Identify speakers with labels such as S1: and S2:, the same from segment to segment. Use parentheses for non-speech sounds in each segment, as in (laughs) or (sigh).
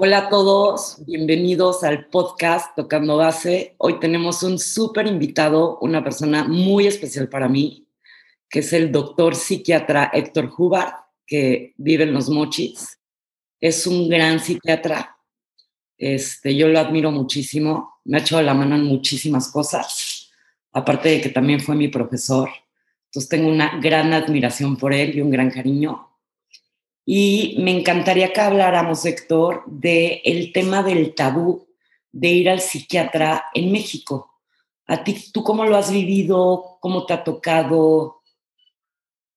S1: Hola a todos, bienvenidos al podcast Tocando Base. Hoy tenemos un súper invitado, una persona muy especial para mí, que es el doctor psiquiatra Héctor Hubbard, que vive en Los Mochis. Es un gran psiquiatra, este, yo lo admiro muchísimo, me ha echado la mano en muchísimas cosas, aparte de que también fue mi profesor. Entonces tengo una gran admiración por él y un gran cariño. Y me encantaría que habláramos, Héctor, del el tema del tabú de ir al psiquiatra en México. ¿A ti, tú cómo lo has vivido? ¿Cómo te ha tocado?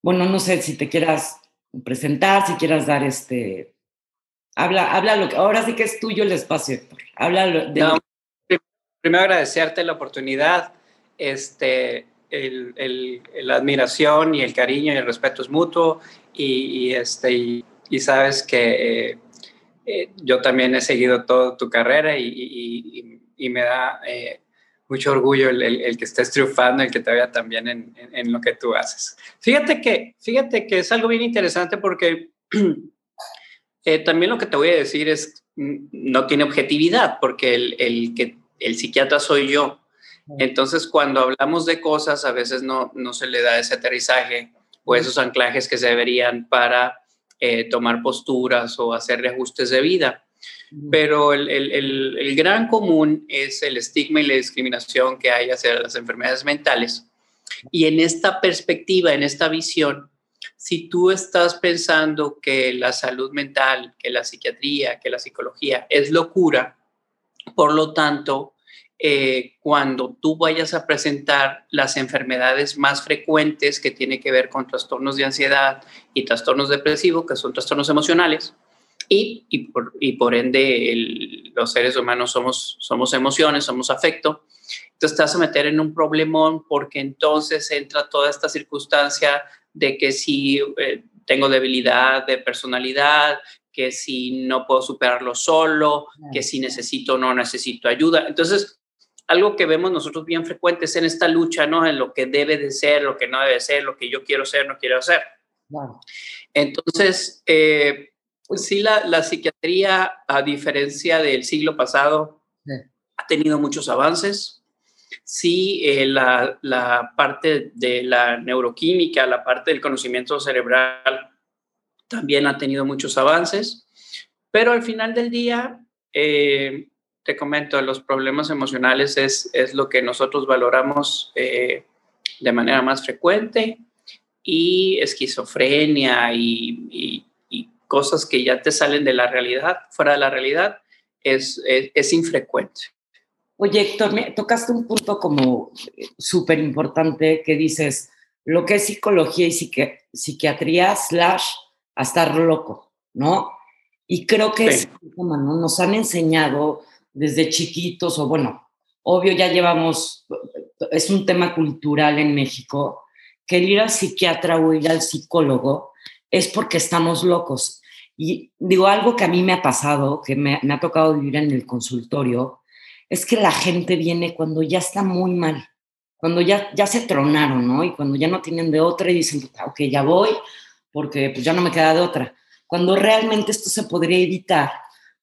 S1: Bueno, no sé si te quieras presentar, si quieras dar este... Habla, habla lo que... Ahora sí que es tuyo el espacio, Héctor. Habla de...
S2: primero agradecerte la oportunidad. Este, el, el, la admiración y el cariño y el respeto es mutuo y, este, y, sabes que eh, eh, yo también he seguido toda tu carrera y, y me da eh, mucho orgullo el, el, que estés triunfando, el que te vea también en, en, lo que tú haces. Fíjate que, fíjate que es algo bien interesante porque (clears throat) también lo que te voy a decir es, no tiene objetividad, porque el, el, que, el psiquiatra soy yo. Entonces, cuando hablamos de cosas, a veces no, no se le da ese aterrizaje o esos anclajes que se deberían para eh, tomar posturas o hacer reajustes de vida. Pero el, el, el, gran común es el estigma y la discriminación que hay hacia las enfermedades mentales. Y en esta perspectiva, en esta visión, si tú estás pensando que la salud mental, que la psiquiatría, que la psicología es locura, por lo tanto, eh, cuando tú vayas a presentar las enfermedades más frecuentes que tiene que ver con trastornos de ansiedad y trastornos depresivos, que son trastornos emocionales, y, y, por, y por, ende los seres humanos somos, somos emociones, somos afecto, entonces te vas a meter en un problemón porque entonces entra toda esta circunstancia de que si eh, tengo debilidad de personalidad, que si no puedo superarlo solo, que si necesito o no necesito ayuda. Entonces, algo que vemos nosotros bien frecuentes en esta lucha, ¿no? En lo que debe de ser, lo que no debe ser, lo que yo quiero ser, no quiero hacer. Entonces, eh, pues sí, la, la, psiquiatría, a diferencia del siglo pasado, ha tenido muchos avances. Sí, eh, la, la, parte de la neuroquímica, la parte del conocimiento cerebral, también ha tenido muchos avances, pero al final del día, eh, te comento, los problemas emocionales es, es lo que nosotros valoramos eh, de manera más frecuente y esquizofrenia y, y, cosas que ya te salen de la realidad, fuera de la realidad, es, es, infrecuente.
S1: Oye, Héctor, me tocaste un punto como súper importante que dices, lo que es psicología y psiquiatría slash a estar loco, ¿no? Y creo que es, ¿no? nos han enseñado desde chiquitos, o bueno, obvio ya llevamos, es un tema cultural en México, que ir al psiquiatra o ir al psicólogo es porque estamos locos. Y digo, algo que a mí me ha pasado, que me, ha tocado vivir en el consultorio, es que la gente viene cuando ya está muy mal, cuando ya, ya se tronaron, ¿no? Y cuando ya no tienen de otra y dicen, ok, ya voy, porque pues ya no me queda de otra. Cuando realmente esto se podría evitar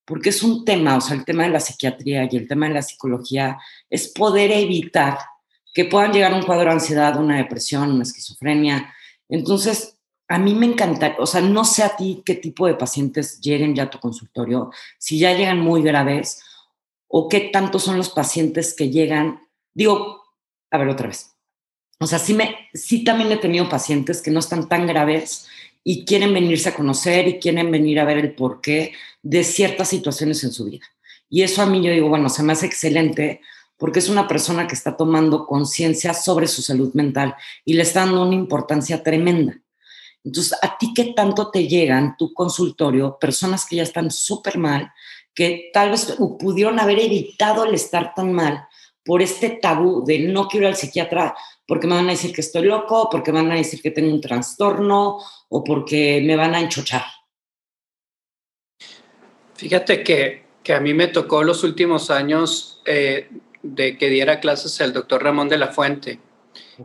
S1: porque es un tema, o sea, el tema de la psiquiatría y el tema de la psicología es poder evitar que puedan llegar a un cuadro de ansiedad, una depresión, una esquizofrenia. Entonces, a mí me encanta, o sea, no sé a ti qué tipo de pacientes lleguen ya a tu consultorio, si ya llegan muy graves o qué tanto son los pacientes que llegan, digo, a ver otra vez. O sea, sí, me, sí también he tenido pacientes que no están tan graves y quieren venirse a conocer y quieren venir a ver el porqué de ciertas situaciones en su vida. Y eso a mí yo digo, bueno, se me hace excelente porque es una persona que está tomando conciencia sobre su salud mental y le está dando una importancia tremenda. Entonces, ¿a ti qué tanto te llegan tu consultorio personas que ya están súper mal, que tal vez pudieron haber evitado el estar tan mal por este tabú de no quiero ir al psiquiatra porque me van a decir que estoy loco, porque van a decir que tengo un trastorno o porque me van a enchochar?
S2: Fíjate que, que a mí me tocó los últimos años eh, de que diera clases el doctor Ramón de la Fuente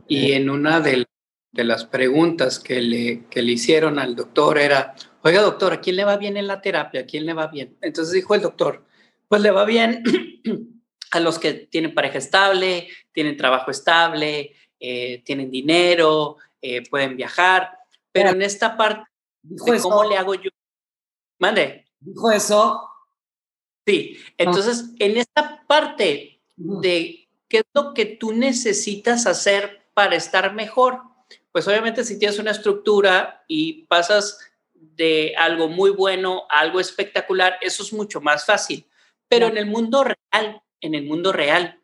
S2: y en una de de las preguntas que le, que le hicieron al doctor era, oiga doctor, ¿a quién le va bien en la terapia? ¿A quién le va bien? Entonces dijo el doctor, pues le va bien (clears throat) a los que tienen pareja estable, tienen trabajo estable, eh, tienen dinero, eh, pueden viajar, pero en esta parte, ¿cómo le hago yo? Mande.
S1: ¿Dijo eso?
S2: Sí, entonces en esta parte de qué es lo que tú necesitas hacer para estar mejor, pues obviamente si tienes una estructura y pasas de algo muy bueno a algo espectacular, eso es mucho más fácil. Pero en el mundo real, en el mundo real,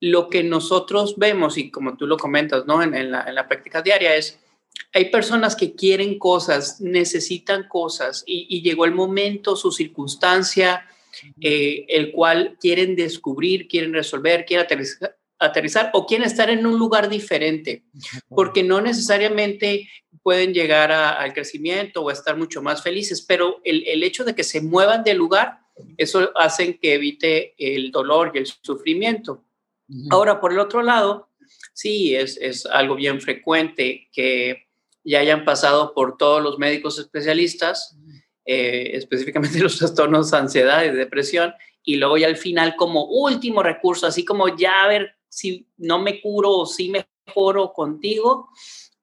S2: lo que nosotros vemos, y como tú lo comentas, ¿no? En, la, práctica diaria es, hay personas que quieren cosas, necesitan cosas, y, llegó el momento, su circunstancia, eh, el cual quieren descubrir, quieren resolver, quieren aterrizar, aterrizar o quieren estar en un lugar diferente, porque no necesariamente pueden llegar al crecimiento o estar mucho más felices, pero el, el, hecho de que se muevan de lugar, eso hace que evite el dolor y el sufrimiento. Ahora, por el otro lado, sí, es, es algo bien frecuente que ya hayan pasado por todos los médicos especialistas, eh, específicamente (laughs) los trastornos de ansiedad y depresión, y luego ya al final como último recurso, así como ya a ver si no me curo o si mejoro contigo,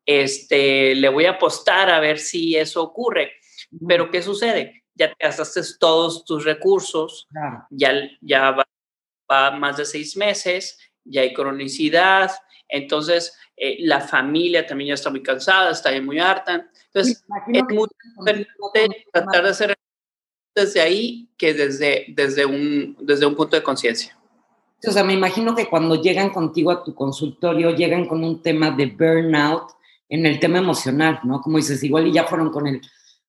S2: este, le voy a apostar a ver si eso ocurre. Pero ¿qué sucede? Ya te gastaste todos tus recursos, ya, ya va, más de seis meses, ya hay cronicidad, entonces eh, la familia también ya está muy cansada, está muy harta. Entonces, es muy importante tratar de hacer desde ahí que desde, desde, un, desde un punto de conciencia.
S1: O sea, me imagino que cuando llegan contigo a tu consultorio, llegan con un tema de burnout en el tema emocional, ¿no? Como dices, igual y ya fueron con el,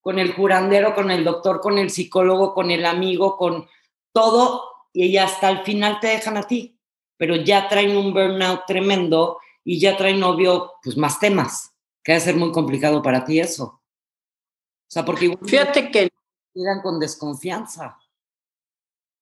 S1: con el curandero, con el doctor, con el psicólogo, con el amigo, con todo, y hasta el final te dejan a ti, pero ya traen un burnout tremendo y ya traen, obvio, pues más temas, que va a ser muy complicado para ti eso. O sea, porque igual
S2: Fíjate que...
S1: Llegan con desconfianza.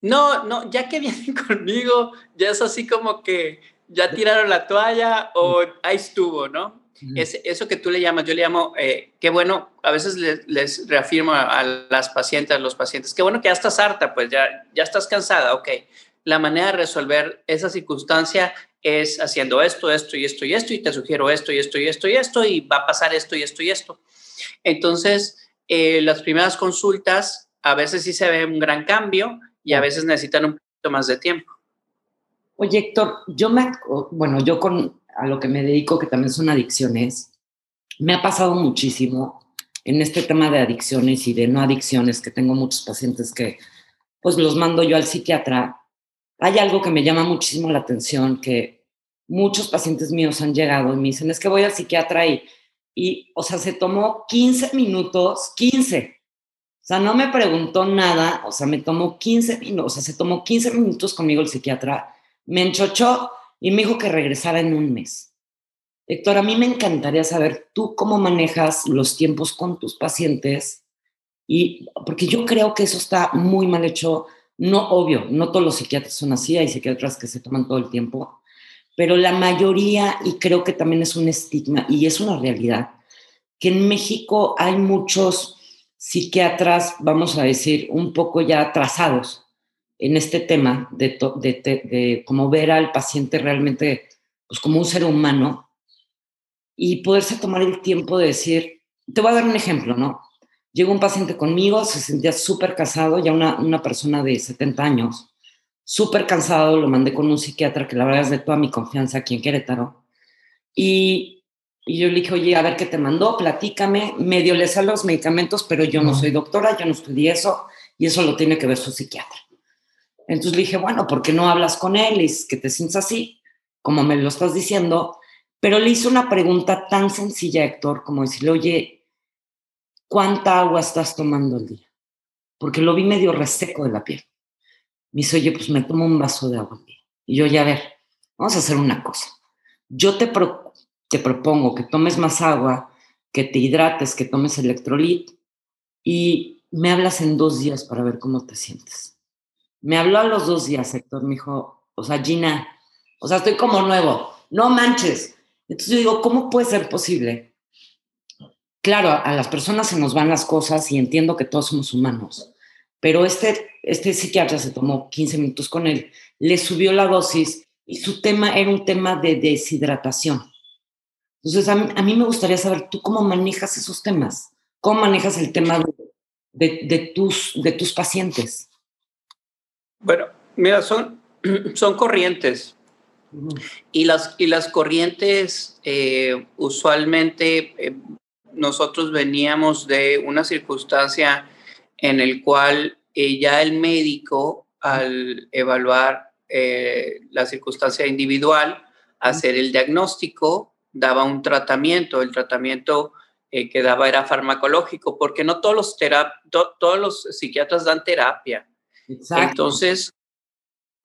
S2: No, no, ya que vienen (laughs) conmigo, ya es así como que ya tiraron la toalla o ahí estuvo, ¿no? Es, eso que tú le llamas, yo le llamo, eh, qué bueno, a veces les, reafirmo a, las pacientes, a los pacientes, qué bueno que ya estás harta, pues ya, ya estás cansada, ok. La manera de resolver esa circunstancia es haciendo esto, esto y esto y esto, y te sugiero esto y esto y esto y esto, y va a pasar esto y esto y esto. Entonces, eh, las primeras consultas, a veces sí se ve un gran cambio, y a veces necesitan un poquito más de tiempo.
S1: Oye, Héctor, yo me, bueno, yo con a lo que me dedico, que también son adicciones, me ha pasado muchísimo en este tema de adicciones y de no adicciones, que tengo muchos pacientes que pues los mando yo al psiquiatra. Hay algo que me llama muchísimo la atención, que muchos pacientes míos han llegado y me dicen, es que voy al psiquiatra y, y o sea, se tomó 15 minutos, 15, o sea, no me preguntó nada, o sea, me tomó 15 minutos, o sea, se tomó 15 minutos conmigo el psiquiatra, me enchochó y me dijo que regresara en un mes. Héctor, a mí me encantaría saber tú cómo manejas los tiempos con tus pacientes y porque yo creo que eso está muy mal hecho, no obvio, no todos los psiquiatras son así, hay psiquiatras que se toman todo el tiempo, pero la mayoría, y creo que también es un estigma y es una realidad, que en México hay muchos psiquiatras, vamos a decir, un poco ya atrasados en este tema de, de, cómo ver al paciente realmente pues, como un ser humano y poderse tomar el tiempo de decir, te voy a dar un ejemplo, ¿no? Llegó un paciente conmigo, se sentía súper casado, ya una, una persona de 70 años, súper cansado, lo mandé con un psiquiatra que la verdad es de toda mi confianza aquí en Querétaro. Y y yo le dije, oye, a ver qué te mandó, platícame. Medio le salen los medicamentos, pero yo no soy doctora, yo no estudié eso, y eso lo tiene que ver su psiquiatra. Entonces le dije, bueno, ¿por qué no hablas con él? Y que te sientes así, como me lo estás diciendo. Pero le hice una pregunta tan sencilla, Héctor, como decirle, oye, ¿cuánta agua estás tomando al día? Porque lo vi medio reseco de la piel. Me dice, oye, pues me tomo un vaso de agua al día. Y yo, ya a ver, vamos a hacer una cosa. Yo te, te propongo que tomes más agua, que te hidrates, que tomes electrolit y me hablas en dos días para ver cómo te sientes. Me habló a los dos días, Héctor, me dijo, o sea, Gina, o sea, estoy como nuevo, no manches. Entonces yo digo, ¿cómo puede ser posible claro, a las personas se nos van las cosas y entiendo que todos somos humanos, pero este, este psiquiatra se tomó 15 minutos con él, le subió la dosis y su tema era un tema de deshidratación. Entonces, a mí, me gustaría saber tú cómo manejas esos temas, cómo manejas el tema de, de, tus, de tus pacientes.
S2: Bueno, mira, son, (clears throat) son corrientes. Y las, y las corrientes eh, usualmente eh, nosotros veníamos de una circunstancia en el cual eh, ya el médico al evaluar la circunstancia individual, hacer el diagnóstico, daba un tratamiento. El tratamiento que daba era farmacológico, porque no todos los, todos los psiquiatras dan terapia. Entonces,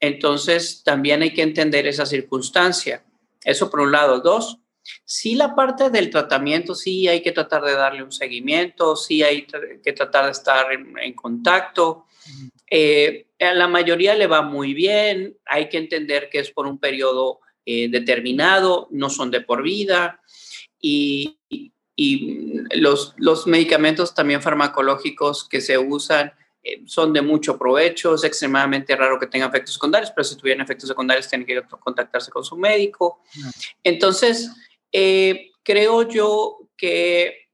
S2: entonces, también hay que entender esa circunstancia. Eso por un lado. Dos, sí la parte del tratamiento, sí hay que tratar de darle un seguimiento, sí hay que tratar de estar en, contacto. Eh, a la mayoría le va muy bien, hay que entender que es por un periodo eh, determinado, no son de por vida. Y, y los, los medicamentos también farmacológicos que se usan eh, son de mucho provecho, es extremadamente raro que tengan efectos secundarios, pero si tuvieran efectos secundarios tienen que contactarse con su médico. Entonces, eh, creo yo que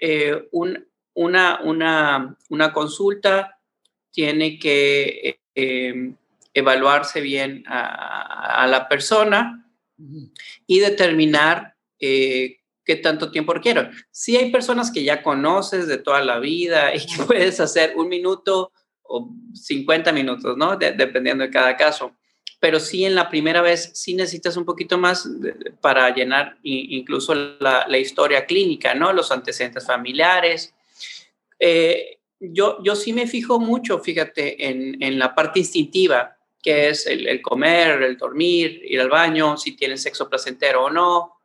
S2: eh, una, una, una, consulta tiene que evaluarse bien a, la persona y determinar qué tanto tiempo requiero. Sí hay personas que ya conoces de toda la vida y que (laughs) puedes hacer un minuto o 50 minutos, ¿no? dependiendo de cada caso. Pero sí en la primera vez sí necesitas un poquito más para llenar incluso la, historia clínica, ¿no? Los antecedentes familiares. Eh, yo, yo sí me fijo mucho, fíjate, en, en la parte instintiva, que es el, el, comer, el dormir, ir al baño, si tienes sexo placentero o no,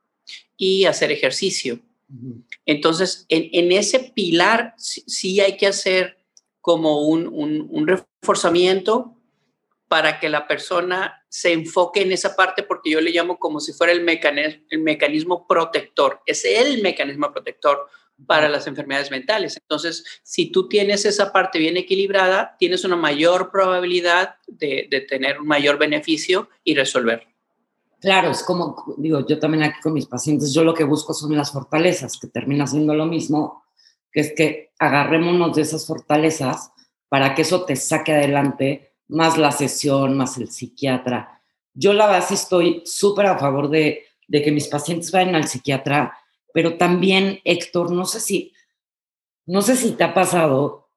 S2: y hacer ejercicio. Entonces, en, ese pilar sí, hay que hacer como un, reforzamiento para que la persona se enfoque en esa parte, porque yo le llamo como si fuera el, mecanismo, el mecanismo protector. Es el mecanismo protector para las enfermedades mentales. Entonces, si tú tienes esa parte bien equilibrada, tienes una mayor probabilidad de, de tener un mayor beneficio y resolver.
S1: Claro, es como, digo, yo también aquí con mis pacientes, yo lo que busco son las fortalezas, que termina siendo lo mismo, que es que agarrémonos de esas fortalezas para que eso te saque adelante, más la sesión, más el psiquiatra. Yo la verdad sí estoy súper a favor de, de que mis pacientes vayan al psiquiatra, pero también, Héctor, no sé si, no sé si te ha pasado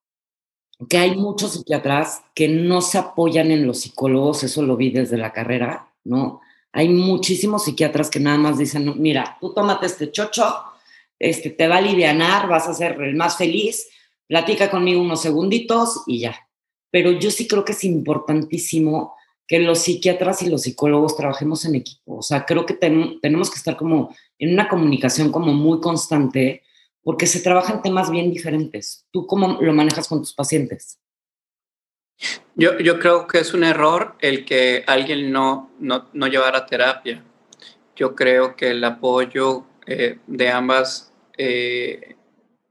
S1: que hay muchos psiquiatras que no se apoyan en los psicólogos, eso lo vi desde la carrera, ¿no? Hay muchísimos psiquiatras que nada más dicen, mira, tú tómate este chocho, este, te va a alivianar, vas a ser el más feliz, platica conmigo unos segunditos y ya. Pero yo sí creo que es importantísimo que los psiquiatras y los psicólogos trabajemos en equipo. O sea, creo que tenemos que estar como en una comunicación como muy constante porque se trabajan temas bien diferentes. ¿Tú cómo lo manejas con tus pacientes?
S2: Yo, yo creo que es un error el que alguien no, no, no llevara terapia. Yo creo que el apoyo eh, de ambas eh,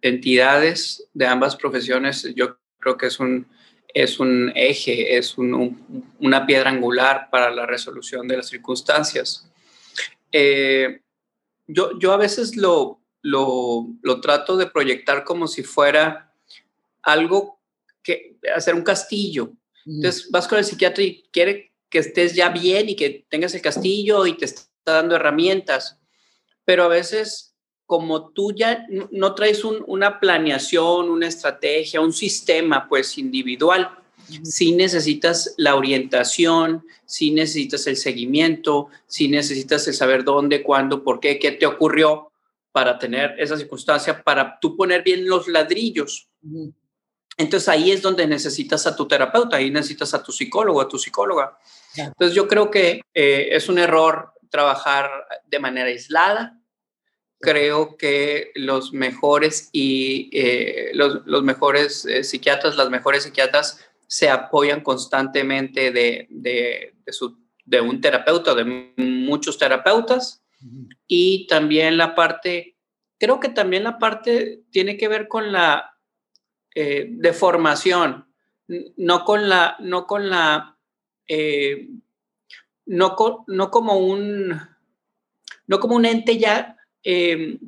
S2: entidades, de ambas profesiones, yo creo que es un, es un eje, es un, una piedra angular para la resolución de las circunstancias. Eh, yo, yo a veces lo, lo, lo trato de proyectar como si fuera algo que hacer un castillo. Entonces vas con el psiquiatra y quiere que estés ya bien y que tengas el castillo y te está dando herramientas. Pero a veces, como tú ya no traes una planeación, una estrategia, un sistema pues individual, si necesitas la orientación, si necesitas el seguimiento, si necesitas el saber dónde, cuándo, por qué, qué te ocurrió para tener esa circunstancia, para tú poner bien los ladrillos. Entonces ahí es donde necesitas a tu terapeuta, ahí necesitas a tu psicólogo, a tu psicóloga. Entonces yo creo que eh, es un error trabajar de manera aislada. Creo que los mejores y eh, los, mejores eh, psiquiatras, las mejores psiquiatras se apoyan constantemente de, de, de, un terapeuta, de muchos terapeutas. Y también la parte creo que también la parte tiene que ver con la eh, deformación, no con la, no con la, eh, no, no como un, no como un ente ya eh,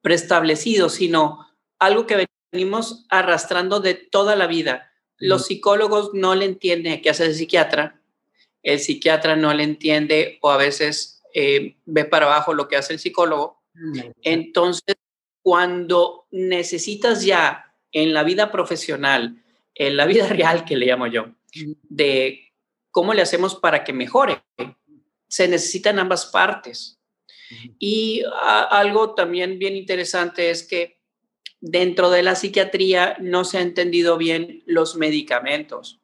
S2: preestablecido, sino algo que venimos arrastrando de toda la vida. Los psicólogos no le entienden qué hace el psiquiatra, el psiquiatra no le entiende o a veces eh, ve para abajo lo que hace el psicólogo. Entonces, cuando necesitas ya en la vida profesional, en la vida (laughs) real que le llamo yo, de cómo le hacemos para que mejore, se necesitan ambas partes. Y algo también bien interesante es que dentro de la psiquiatría no se ha entendido bien los medicamentos.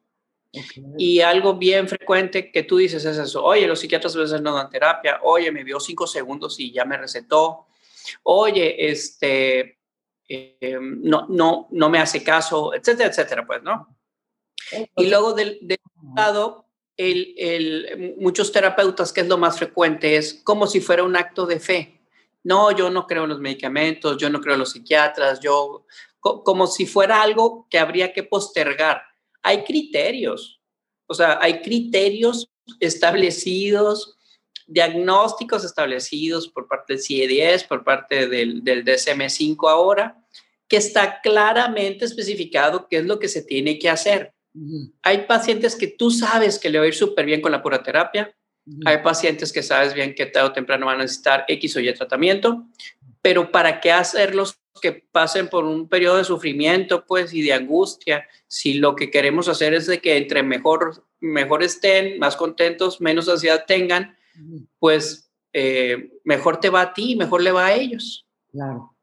S2: Y algo bien frecuente que tú dices es eso, oye, los psiquiatras a veces no dan terapia, oye, me vio cinco segundos y ya me recetó, oye, este, em, no, no, no me hace caso, etcétera, etcétera, pues, ¿no? Y luego del, del lado, el, el, muchos terapeutas, que es lo más frecuente, es como si fuera un acto de fe. No, yo no creo en los medicamentos, yo no creo en los psiquiatras, yo, como si fuera algo que habría que postergar hay criterios, o sea, hay criterios establecidos, diagnósticos establecidos por parte del CIE-10, por parte del, del DSM-5 ahora, que está claramente especificado qué es lo que se tiene que hacer. Hay pacientes que tú sabes que le va a ir súper bien con la pura terapia. Hay pacientes que sabes bien que tarde o temprano van a necesitar X o Y tratamiento, pero ¿para qué hacerlos que pasen por un periodo de sufrimiento, pues, y de angustia, si lo que queremos hacer es de que entre mejor, mejor estén, más contentos, menos ansiedad tengan, pues eh, mejor te va a ti, mejor le va a ellos.
S1: Claro.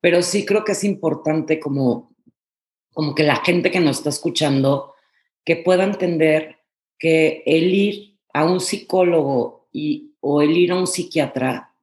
S1: Pero sí creo que es importante como, como que la gente que nos está escuchando, que pueda entender que el ir a un psicólogo y, o el ir a un psiquiatra,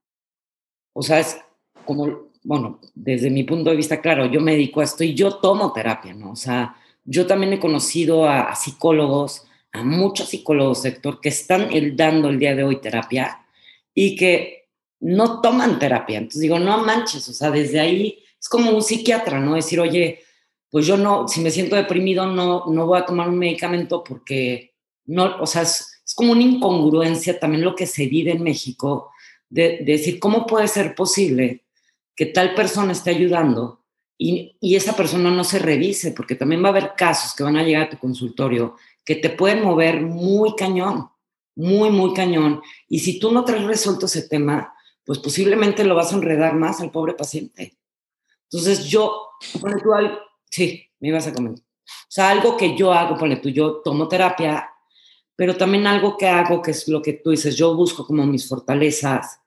S1: o sea, es como bueno, desde mi punto de vista, claro, yo me dedico a esto y yo tomo terapia, ¿no? O sea, yo también he conocido a, psicólogos, a muchos psicólogos, sector, que están el, dando el día de hoy terapia y que no toman terapia. Entonces digo, no manches, o sea, desde ahí es como un psiquiatra, ¿no? Decir, oye, pues yo no, si me siento deprimido, no, no voy a tomar un medicamento porque no, o sea, es, es como una incongruencia también lo que se vive en México, de, de decir, ¿cómo puede ser posible? que tal persona esté ayudando y, esa persona no se revise, porque también va a haber casos que van a llegar a tu consultorio que te pueden mover muy cañón, muy, muy cañón. Y si tú no traes resuelto ese tema, pues posiblemente lo vas a enredar más al pobre paciente. Entonces yo, ponle tú algo, sí, me ibas a comentar. O sea, algo que yo hago, ponle tú, yo tomo terapia, pero también algo que hago, que es lo que tú dices, yo busco como mis fortalezas,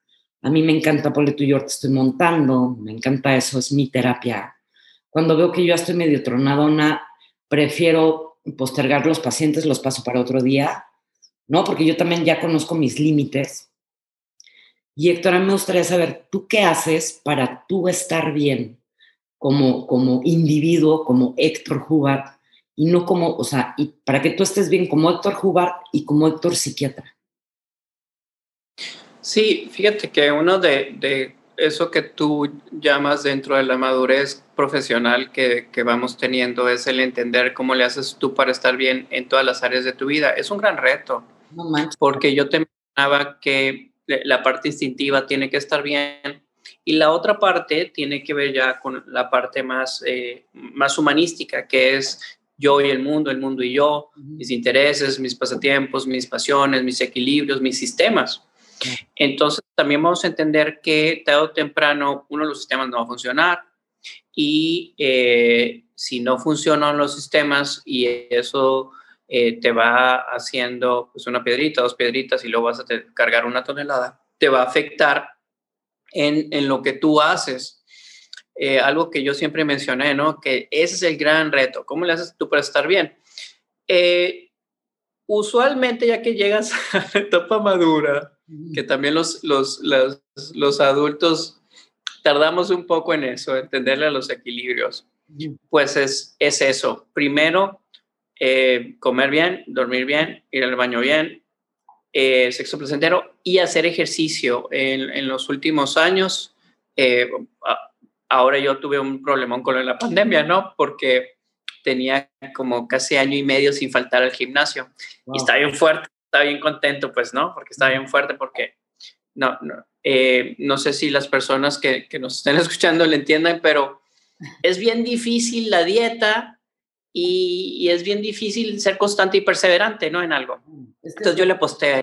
S1: a mí me encanta, ponle tú, yo te estoy montando, me encanta eso, es mi terapia. Cuando veo que yo estoy medio tronadona, prefiero postergar los pacientes, los paso para otro día, ¿no? Porque yo también ya conozco mis límites. Y Héctor, a mí me gustaría saber, ¿tú qué haces para tú estar bien como, como individuo, como Héctor Hubbard, y no como, o sea, y para que tú estés bien como Héctor Hubbard y como Héctor psiquiatra?
S2: Sí, fíjate que uno de, eso que tú llamas dentro de la madurez profesional que, vamos teniendo es el entender cómo le haces tú para estar bien en todas las áreas de tu vida. Es un gran reto, porque yo te mencionaba que la parte instintiva tiene que estar bien y la otra parte tiene que ver ya con la parte más, eh, más humanística, que es yo y el mundo, el mundo y yo, mis intereses, mis pasatiempos, mis pasiones, mis equilibrios, mis sistemas. Entonces, también vamos a entender que tarde o temprano uno de los sistemas no va a funcionar y eh, si no funcionan los sistemas y eso eh, te va haciendo pues, una piedrita, dos piedritas y luego vas a cargar una tonelada, te va a afectar en, en lo que tú haces. Eh, algo que yo siempre mencioné, ¿no? Que ese es el gran reto. ¿Cómo le haces tú para estar bien? usualmente, ya que llegas (laughs) a la etapa madura, que también los, los, los, adultos tardamos un poco en eso, entenderle a los equilibrios. Pues es, es eso. Primero, eh, comer bien, dormir bien, ir al baño bien, eh, sexo placentero y hacer ejercicio. En, en, los últimos años Eh, ahora yo tuve un problemón con la pandemia, ¿no? Porque tenía como casi año y medio sin faltar al gimnasio. Y estaba bien fuerte, estaba bien contento, pues, ¿no? Porque estaba bien fuerte porque, no, no, eh, no sé si las personas que, que nos estén (laughs) escuchando le entiendan, pero es bien difícil la dieta y, es bien difícil ser constante y perseverante, ¿no? En algo. Entonces yo le posté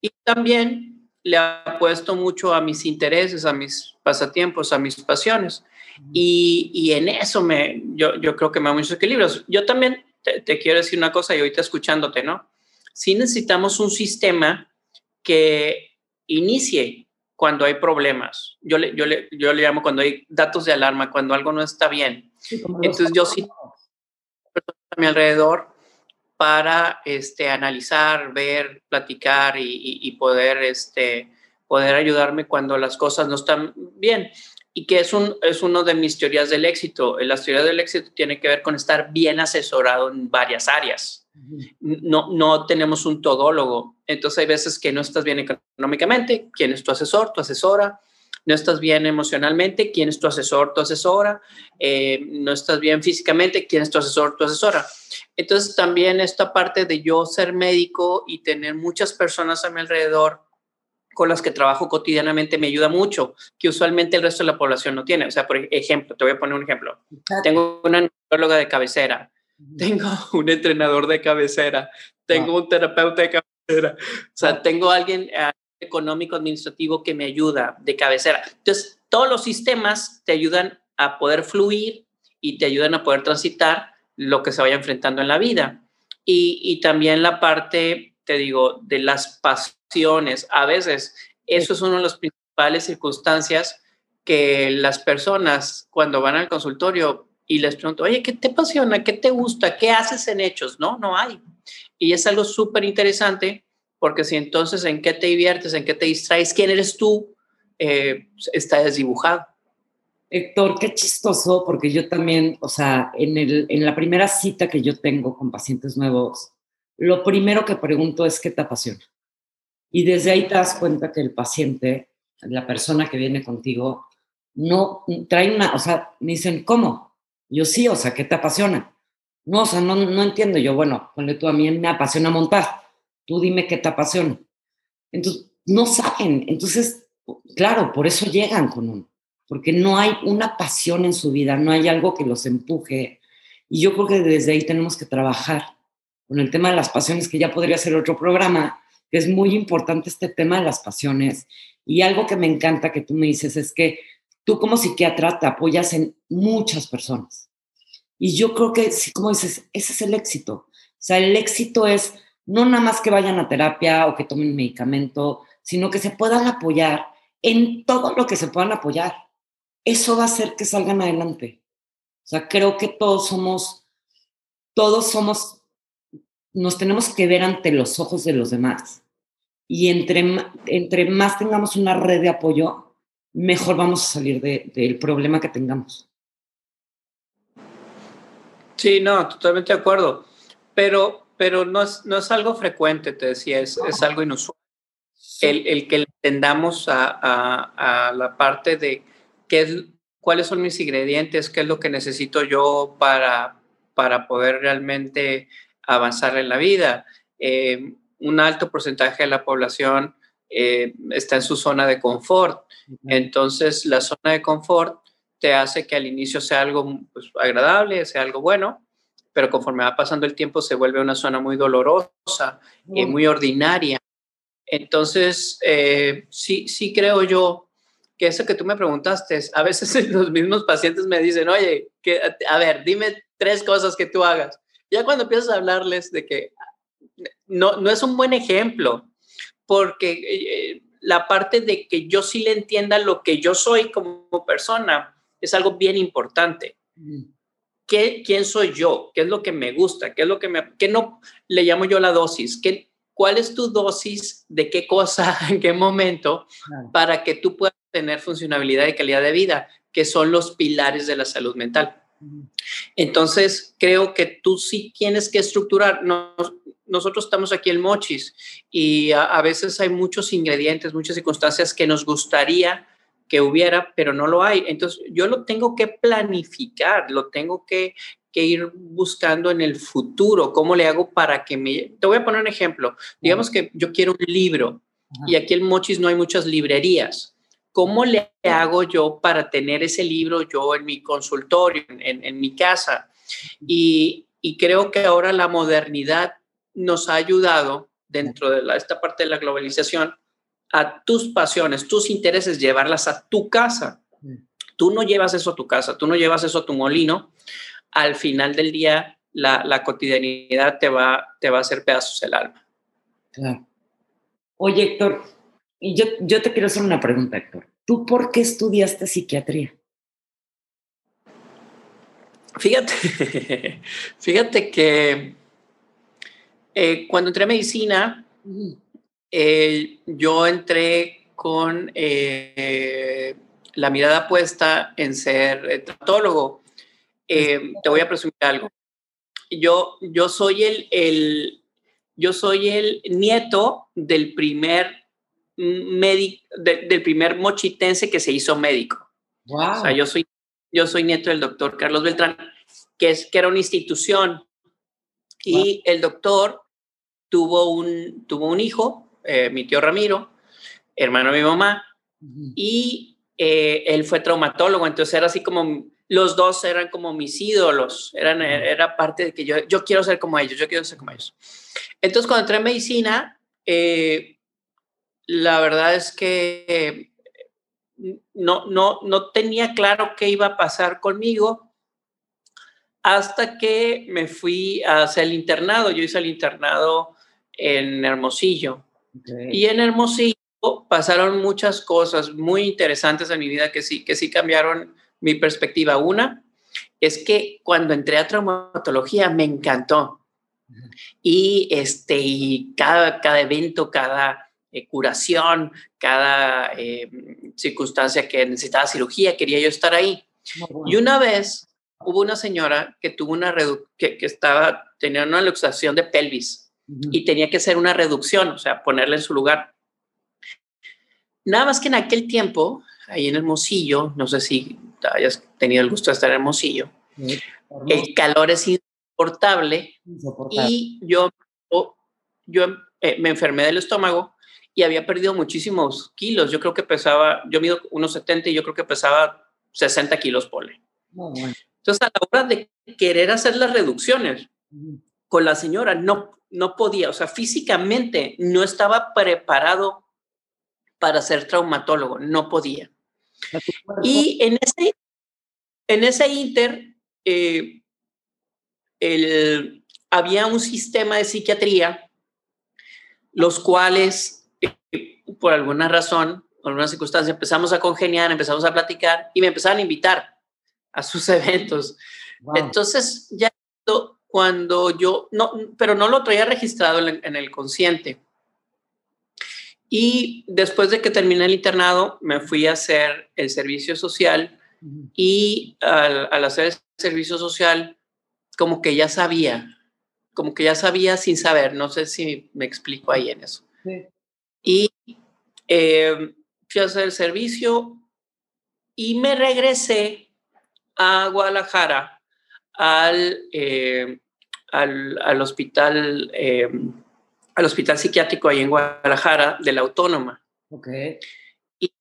S2: Y también le apuesto mucho a mis intereses, a mis pasatiempos, a mis pasiones. Y, y en eso me, yo, yo creo que me da muchos equilibrios. Yo también te, te, quiero decir una cosa y ahorita escuchándote, ¿no? Sí necesitamos un sistema que inicie cuando hay problemas. Yo le, yo le, yo le llamo cuando hay datos de alarma, cuando algo no está bien. Entonces yo sí a mi alrededor para este, analizar, ver, platicar y, y, poder, este, poder ayudarme cuando las cosas no están bien. Y que es, un, es uno de mis teorías del éxito. La teoría del éxito tiene que ver con estar bien asesorado en varias áreas no, no tenemos un todólogo. Entonces hay veces que no estás bien económicamente, ¿quién es tu asesor, tu asesora? No estás bien emocionalmente, ¿quién es tu asesor, tu asesora? Eh, no estás bien físicamente, ¿quién es tu asesor, tu asesora? Entonces también esta parte de yo ser médico y tener muchas personas a mi alrededor con las que trabajo cotidianamente me ayuda mucho, que usualmente el resto de la población no tiene. O sea, por ejemplo, te voy a poner un ejemplo. Tengo una neuróloga de cabecera, tengo (laughs) un entrenador de cabecera, tengo un terapeuta de cabecera, o sea, tengo alguien eh, económico administrativo que me ayuda de cabecera. Entonces, todos los sistemas te ayudan a poder fluir y te ayudan a poder transitar lo que se vaya enfrentando en la vida. Y, y también la parte, te digo, de las pasiones. A veces, eso es una de las principales circunstancias que las personas cuando van al consultorio y les pregunto, oye, ¿qué te apasiona? ¿Qué te gusta? ¿Qué haces en hechos? No, no hay. Y es algo súper interesante porque si entonces en qué te diviertes, en qué te distraes, quién eres tú, eh, está desdibujado.
S1: Héctor, qué chistoso, porque yo también, o sea, en, el, en la primera cita que yo tengo con pacientes nuevos, lo primero que pregunto es qué te apasiona. Y desde ahí te das cuenta que el paciente, la persona que viene contigo, no trae una, o sea, me dicen, ¿cómo? Yo sí, o sea, ¿qué te apasiona? No, o sea, no, no entiendo. Yo, bueno, ponle tú a mí, me apasiona montar. Tú dime qué te apasiona. Entonces, no saben. Entonces, claro, por eso llegan con uno. Porque no hay una pasión en su vida, no hay algo que los empuje. Y yo creo que desde ahí tenemos que trabajar con el tema de las pasiones, que ya podría ser otro programa, que es muy importante este tema de las pasiones. Y algo que me encanta que tú me dices es que tú como psiquiatra te apoyas en muchas personas. Y yo creo que, sí, como dices, ese es el éxito. O sea, el éxito es no nada más que vayan a terapia o que tomen medicamento, sino que se puedan apoyar en todo lo que se puedan apoyar. Eso va a hacer que salgan adelante. O sea, creo que todos somos, todos somos, nos tenemos que ver ante los ojos de los demás. Y entre, entre más tengamos una red de apoyo, mejor vamos a salir del problema que tengamos.
S2: Sí, no, totalmente de acuerdo. Pero, pero no, es, no es algo frecuente, te decía, es, es algo inusual. El, el, que entendamos a, a, a, la parte de qué es, cuáles son mis ingredientes, qué es lo que necesito yo para, para poder realmente avanzar en la vida. Eh, un alto porcentaje de la población eh, está en su zona de confort. Entonces, la zona de confort te hace que al inicio sea algo pues, agradable, sea algo bueno, pero conforme va pasando el tiempo se vuelve una zona muy dolorosa y muy ordinaria. Entonces, eh, sí, sí creo yo que eso que tú me preguntaste, a veces (laughs) los mismos pacientes me dicen, oye, que, a ver, dime tres cosas que tú hagas. Ya cuando empiezas a hablarles de que no, no es un buen ejemplo, porque eh, la parte de que yo sí le entienda lo que yo soy como persona es algo bien importante. ¿Qué, ¿Quién soy yo? ¿Qué es lo que me gusta? ¿Qué es lo que me... ¿Qué no le llamo yo la dosis? ¿Qué, ¿Cuál es tu dosis de qué cosa, (laughs) en qué momento, para que tú puedas tener funcionabilidad y calidad de vida, que son los pilares de la salud mental? Entonces, creo que tú sí tienes que estructurar, no, nosotros estamos aquí en Mochis y a, veces hay muchos ingredientes, muchas circunstancias que nos gustaría que hubiera, pero no lo hay. Entonces, yo lo tengo que planificar, lo tengo que, que ir buscando en el futuro, cómo le hago para que me... Te voy a poner un ejemplo. Digamos que yo quiero un libro y aquí en Mochis no hay muchas librerías. ¿Cómo le hago yo para tener ese libro yo en mi consultorio, en, en mi casa? Y, y, creo que ahora la modernidad nos ha ayudado dentro de la, esta parte de la globalización a tus pasiones, tus intereses, llevarlas a tu casa. Tú no llevas eso a tu casa, tú no llevas eso a tu molino. Al final del día, la, la cotidianidad te va, te va a hacer pedazos el alma.
S1: Claro. Oye, Héctor, yo, yo te quiero hacer una pregunta, Héctor. ¿Tú por qué estudiaste psiquiatría?
S2: Fíjate, (laughs) fíjate que eh, cuando entré a medicina, eh, yo entré con eh, la mirada puesta en ser traumatólogo. te voy a presumir algo. Yo, yo soy el, el, yo soy el nieto del primer médico, del primer mochitense que se hizo médico. O sea, yo soy, yo soy nieto del doctor Carlos Beltrán, que, es, que era una institución. Y el doctor tuvo un, tuvo un hijo, eh, mi tío Ramiro, hermano de mi mamá, y eh, él fue traumatólogo, entonces era así como, los dos eran como mis ídolos, eran, era parte de que yo, yo quiero ser como ellos, yo quiero ser como ellos. Entonces, cuando entré en medicina, eh, la verdad es que no, no, no tenía claro qué iba a pasar conmigo hasta que me fui a hacer el internado. Yo hice el internado en Hermosillo. Y en Hermosillo pasaron muchas cosas muy interesantes en mi vida que sí, que sí cambiaron mi perspectiva. Una es que cuando entré a traumatología me encantó. Y, este, y cada, cada evento, cada eh, curación, cada eh, circunstancia que necesitaba cirugía, quería yo estar ahí. Y una vez hubo una señora que tuvo una que, que estaba, tenía una luxación de pelvis y tenía que hacer una reducción, o sea, ponerla en su lugar. Nada más que en aquel tiempo, ahí en Hermosillo, no sé si hayas tenido el gusto de estar en Hermosillo, el calor es y yo, yo eh, me enfermé del estómago y había perdido muchísimos kilos. Yo creo que pesaba, yo mido unos 70 y yo creo que pesaba 60 kilos pole. Entonces, a la hora de querer hacer las reducciones con la señora, no, no podía, o sea, físicamente no estaba preparado para ser traumatólogo, no podía. Y en ese, en ese inter, eh, el, había un sistema de psiquiatría, los cuales, eh, por alguna razón, por alguna circunstancia, empezamos a congeniar, empezamos a platicar y me empezaron a invitar a sus (laughs) eventos. Entonces, ya cuando yo, no, pero no lo traía registrado en, el consciente. Y después de que terminé el internado, me fui a hacer el servicio social y al, al hacer el servicio social, como que ya sabía, como que ya sabía sin saber, no sé si me explico ahí en eso. Y eh, fui a hacer el servicio y me regresé a Guadalajara al, eh, al, al, hospital, eh, al hospital psiquiátrico ahí en Guadalajara de la Autónoma.
S1: Okay.
S2: Y,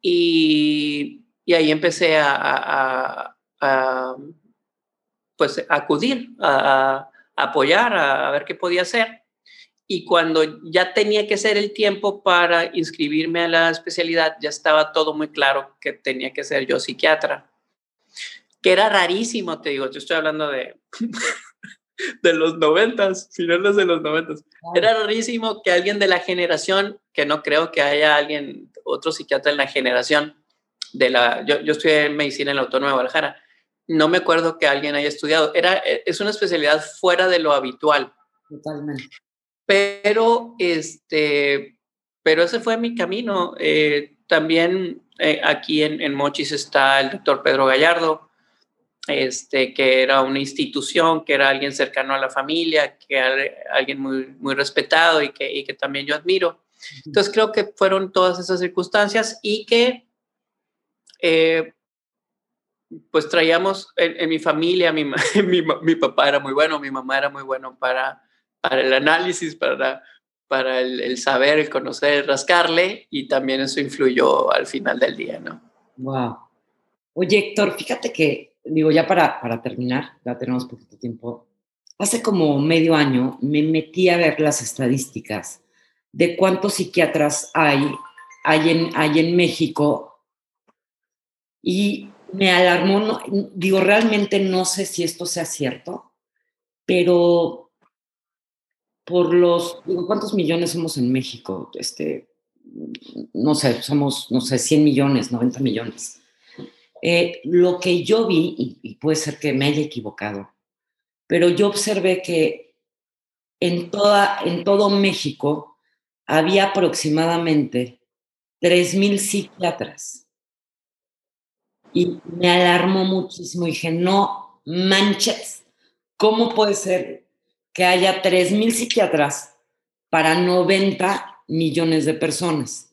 S2: y, y, ahí empecé a, a, a pues acudir a, apoyar, a, ver qué podía hacer. Y cuando ya tenía que ser el tiempo para inscribirme a la especialidad, ya estaba todo muy claro que tenía que ser yo psiquiatra. Que era rarísimo, te digo, yo estoy hablando de, (laughs) de los noventas, finales de los noventas. Era rarísimo que alguien de la generación, que no creo que haya alguien, otro psiquiatra en la generación de la, yo, yo estudié medicina en la Autónoma de Guadalajara, no me acuerdo que alguien haya estudiado. Era, e, es una especialidad fuera de lo habitual.
S1: Totalmente.
S2: Pero, este, pero ese fue mi camino. Eh, también eh, aquí en, en, Mochis está el doctor Pedro Gallardo, este, que era una institución, que era alguien cercano a la familia, que era alguien muy, muy respetado y que, y que también yo admiro. Entonces creo que fueron todas esas circunstancias y que eh, pues traíamos en, mi familia, mi, (laughs) mi, papá era muy bueno, mi mamá era muy bueno para, para el análisis, para, para el, saber, el conocer, el rascarle, y también eso influyó al final del día, ¿no?
S1: Wow. Oye, Héctor, fíjate que, digo, ya para, para terminar, ya tenemos poquito tiempo, hace como medio año me metí a ver las estadísticas de cuántos psiquiatras hay, hay, en, hay en México y me alarmó, digo, realmente no sé si esto sea cierto, pero por los, digo, ¿cuántos millones somos en México? Este, no sé, somos, no sé, 100 millones, 90 millones. Eh, lo que yo vi, y, puede ser que me haya equivocado, pero yo observé que en, toda, en todo México había aproximadamente 3.000 psiquiatras y me alarmó muchísimo. Dije, no manches, ¿cómo puede ser que haya 3.000 psiquiatras para 90 millones de personas?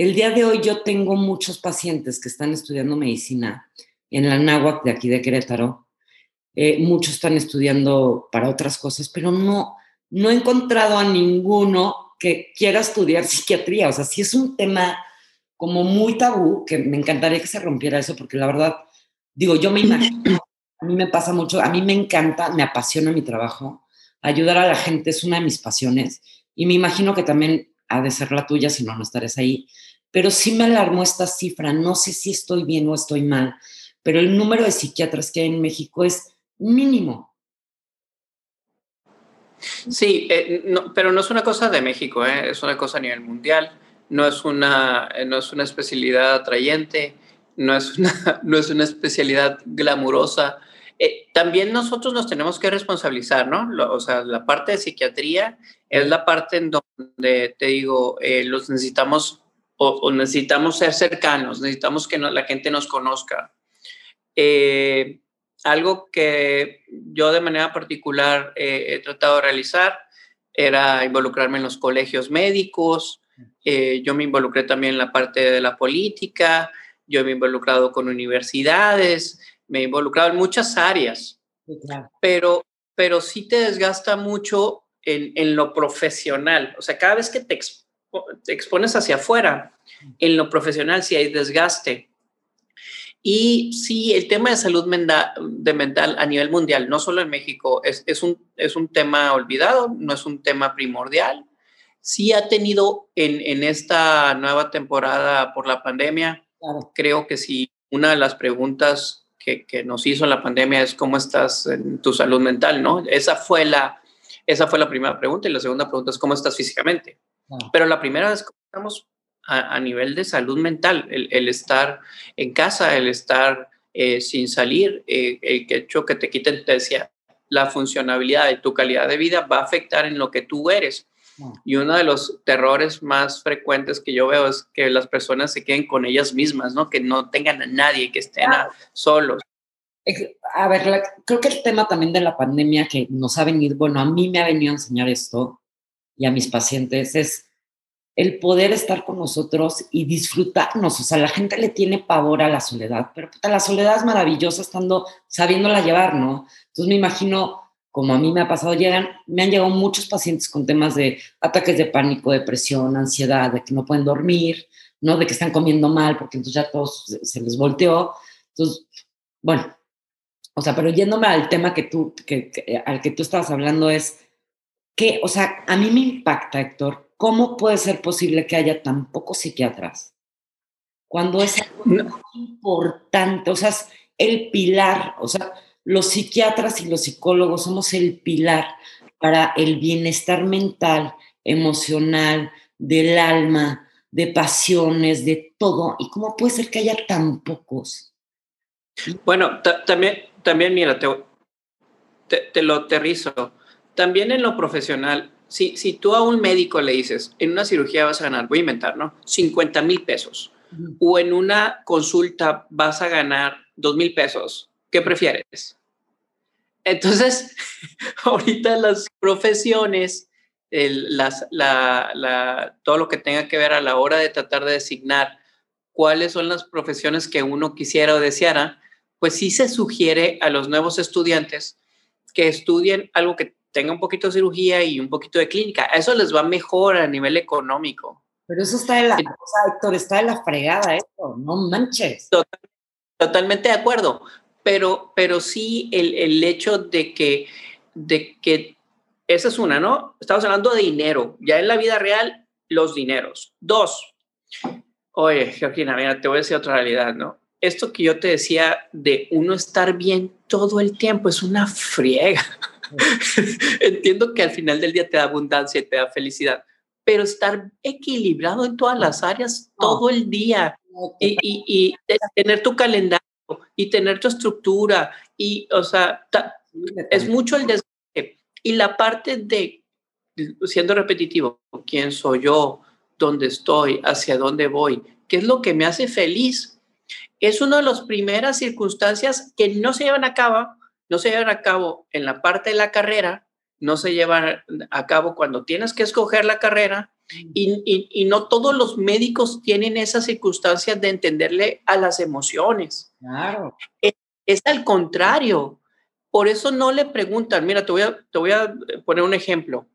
S1: El día de hoy yo tengo muchos pacientes que están estudiando medicina en la náhuac de aquí de Querétaro. Eh, muchos están estudiando para otras cosas, pero no, no he encontrado a ninguno que quiera estudiar psiquiatría. O sea, sí es un tema como muy tabú, que me encantaría que se rompiera eso, porque la verdad, digo, yo me imagino, a mí me pasa mucho, a mí me encanta, me apasiona mi trabajo, ayudar a la gente es una de mis pasiones, y me imagino que también ha de ser la tuya, si no, no estarías ahí, pero sí me alarmó esta cifra, no sé si estoy bien o estoy mal, pero el número de psiquiatras que hay en México es mínimo.
S2: Sí, eh, pero no es una cosa de México, eh, es una cosa a nivel mundial no es una, no es una especialidad atrayente, no es una, (laughs) no es una especialidad glamurosa. Eh, también nosotros nos tenemos que responsabilizar, ¿no? o sea, la parte de psiquiatría es la parte en donde, te digo, eh, los necesitamos o, necesitamos ser cercanos, necesitamos que la gente nos conozca. Eh, algo que yo de manera particular he tratado de realizar era involucrarme en los colegios médicos, eh, yo me involucré también en la parte de la política, yo me he involucrado con universidades, me he involucrado en muchas áreas, pero, pero sí te desgasta mucho en, en, lo profesional. O sea, cada vez que te, te expones hacia afuera, en lo profesional sí hay desgaste. Y sí, el tema de salud mental, de mental a nivel mundial, no solo en México, es, es, un, es un tema olvidado, no es un tema primordial sí ha tenido en, esta nueva temporada por la pandemia, creo que sí, una de las preguntas que, nos hizo la pandemia es cómo estás en tu salud mental, ¿no? Esa fue la, esa fue la primera pregunta y la segunda pregunta es cómo estás físicamente. Pero la primera es cómo estamos a, nivel de salud mental, el, estar en casa, el estar eh, sin salir, eh, el hecho que te quiten, te decía, la funcionabilidad de tu calidad de vida va a afectar en lo que tú eres. Y uno de los terrores más frecuentes que yo veo es que las personas se queden con ellas mismas, ¿no? Que no tengan a nadie, que estén solos.
S1: A ver, creo que el tema también de la pandemia que nos ha venido, bueno, a mí me ha venido a enseñar esto y a mis pacientes es el poder estar con nosotros y disfrutarnos. O sea, la gente le tiene pavor a la soledad, pero la soledad es maravillosa estando, sabiéndola llevar, ¿no? Entonces me imagino como a mí me ha pasado, llegan, me han llegado muchos pacientes con temas de ataques de pánico, depresión, ansiedad, de que no pueden dormir, ¿no? De que están comiendo mal porque entonces ya todos se les volteó. Entonces, bueno, o sea, pero yéndome al tema que tú, que, al que tú estabas hablando es que, o sea, a mí me impacta, Héctor, ¿cómo puede ser posible que haya tan pocos psiquiatras cuando es algo importante? O sea, es el pilar, o sea, los psiquiatras y los psicólogos somos el pilar para el bienestar mental, emocional, del alma, de pasiones, de todo. ¿Y cómo puede ser que haya tan pocos?
S2: Bueno, también, también, mira, te, te, lo aterrizo. También en lo profesional, si, si tú a un médico le dices, en una cirugía vas a ganar, voy a inventar, ¿no? 50 mil pesos. O en una consulta vas a ganar 2 mil pesos ¿qué prefieres? Entonces, (laughs) ahorita las profesiones, las, la, todo lo que tenga que ver a la hora de tratar de designar cuáles son las profesiones que uno quisiera o deseara, pues sí se sugiere a los nuevos estudiantes que estudien algo que tenga un poquito de cirugía y un poquito de clínica. Eso les va mejor a nivel económico.
S1: Pero eso está de la, Héctor, está de la fregada eso, no manches.
S2: totalmente de acuerdo, pero, pero sí el, el, hecho de que, de que, esa es una, ¿no? Estamos hablando de dinero, ya en la vida real, los dineros. Dos, oye, Georgina, mira, te voy a decir otra realidad, ¿no? Esto que yo te decía de uno estar bien todo el tiempo es una friega. (laughs) (laughs) Entiendo que al final del día te da abundancia y te da felicidad, pero estar equilibrado en todas las áreas todo el día y, tener tu calendario y tener tu estructura y, o sea, es mucho el desgaste. Y la parte de, siendo repetitivo, quién soy yo, dónde estoy, hacia dónde voy, qué es lo que me hace feliz, es una de las primeras circunstancias que no se llevan a cabo no se llevan a cabo en la parte de la carrera, no se llevan a cabo cuando tienes que escoger la carrera mm. y, no todos los médicos tienen esa circunstancia de entenderle a las emociones.
S1: Claro.
S2: Es, al contrario. Por eso no le preguntan, mira, te voy a, te voy a poner un ejemplo.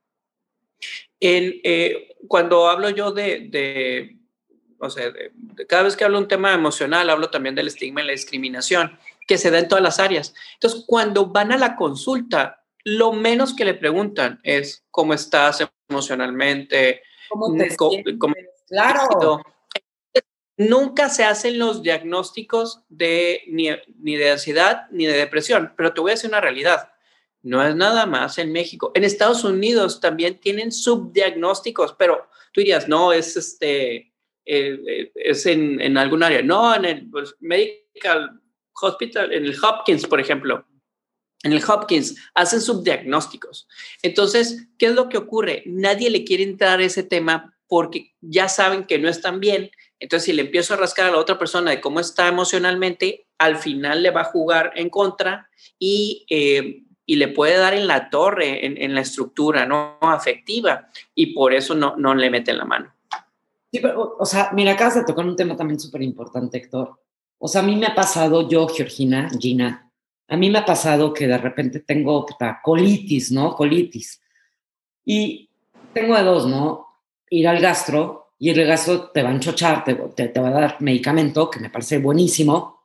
S2: En, eh, cuando hablo yo de, de o sea, cada vez que hablo un tema emocional, hablo también del estigma y la discriminación que se da en todas las áreas. Entonces, cuando van a la consulta, lo menos que le preguntan es cómo estás emocionalmente,
S1: cómo te claro.
S2: Nunca se hacen los diagnósticos de ni, ni de ansiedad ni de depresión, pero te voy a decir una realidad. No es nada más en México. En Estados Unidos también tienen subdiagnósticos, pero tú dirías, no, es este, eh, eh, es en, en algún área. No, en el pues, medical hospital, en el Hopkins, por ejemplo, en el Hopkins hacen subdiagnósticos. Entonces, ¿qué es lo que ocurre? Nadie le quiere entrar a ese tema porque ya saben que no están bien. Entonces, si le empiezo a rascar a la otra persona de cómo está emocionalmente, al final le va a jugar en contra y, eh, y le puede dar en la torre, en, la estructura no afectiva, y por eso no, no le meten la mano.
S1: Sí, pero, o sea, mira, acabas de tocar un tema también súper importante, Héctor, o sea, a mí me ha pasado, yo, Georgina, Gina, a mí me ha pasado que de repente tengo colitis, ¿no? Colitis. Y tengo de dos, ¿no? Ir al gastro y el gastro te va a enchochar, te, te, va a dar medicamento, que me parece buenísimo,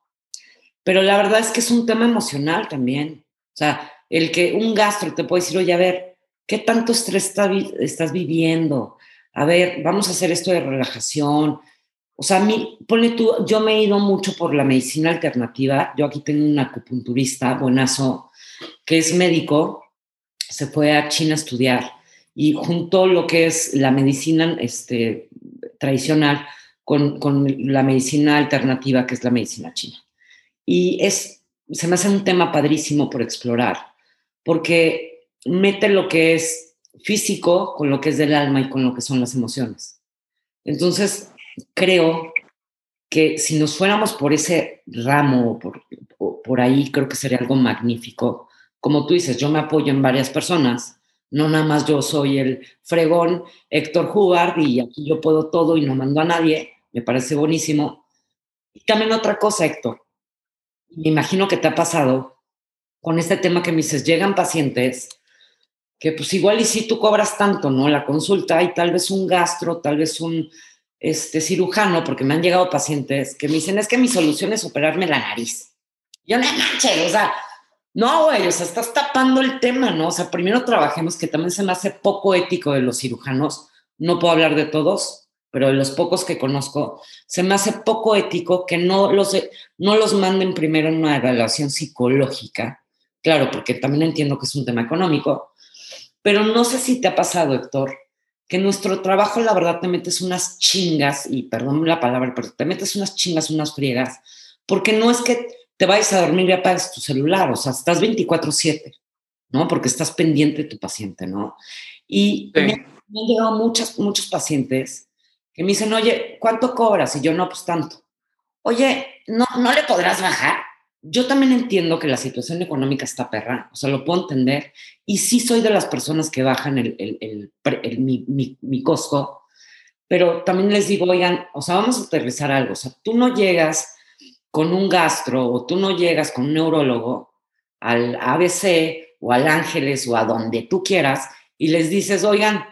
S1: pero la verdad es que es un tema emocional también. O sea, el que un gastro te puede decir, oye, a ver, ¿qué tanto estrés estás viviendo? A ver, vamos a hacer esto de relajación, o sea, mí, ponle tú, yo me he ido mucho por la medicina alternativa. Yo aquí tengo un acupunturista, buenazo, que es médico, se fue a China a estudiar y juntó lo que es la medicina este, tradicional con, con la medicina alternativa, que es la medicina china. Y es, se me hace un tema padrísimo por explorar, porque mete lo que es físico con lo que es del alma y con lo que son las emociones. Entonces, creo que si nos fuéramos por ese ramo, por, por ahí, creo que sería algo magnífico. Como tú dices, yo me apoyo en varias personas, no nada más yo soy el fregón Héctor Hubbard y aquí yo puedo todo y no mando a nadie, me parece buenísimo. Y también otra cosa, Héctor, me imagino que te ha pasado con este tema que me dices, llegan pacientes que pues igual y si tú cobras tanto, ¿no? La consulta y tal vez un gastro, tal vez un este, cirujano, porque me han llegado pacientes que me dicen, es que mi solución es operarme la nariz. Yo no manches, o sea, no, güey, o sea, estás tapando el tema, ¿no? O sea, primero trabajemos, que también se me hace poco ético de los cirujanos, no puedo hablar de todos, pero de los pocos que conozco, se me hace poco ético que no los, no los manden primero en una evaluación psicológica, claro, porque también entiendo que es un tema económico, pero no sé si te ha pasado, Héctor, que nuestro trabajo, la verdad, te metes unas chingas, y perdón la palabra, pero te metes unas chingas, unas friegas, porque no es que te vayas a dormir y apagues tu celular, o sea, estás 24/7, ¿no? Porque estás pendiente de tu paciente, ¿no? Y me, han llegado muchas, muchos pacientes que me dicen, oye, ¿cuánto cobras? Y yo, no, pues tanto. Oye, ¿no, no le podrás bajar? Yo también entiendo que la situación económica está perra, o sea, lo puedo entender, y sí soy de las personas que bajan el, el, el, mi, mi, mi, costo, pero también les digo, oigan, o sea, vamos a aterrizar algo, o sea, tú no llegas con un gastro o tú no llegas con un neurólogo al ABC o al Ángeles o a donde tú quieras y les dices, oigan,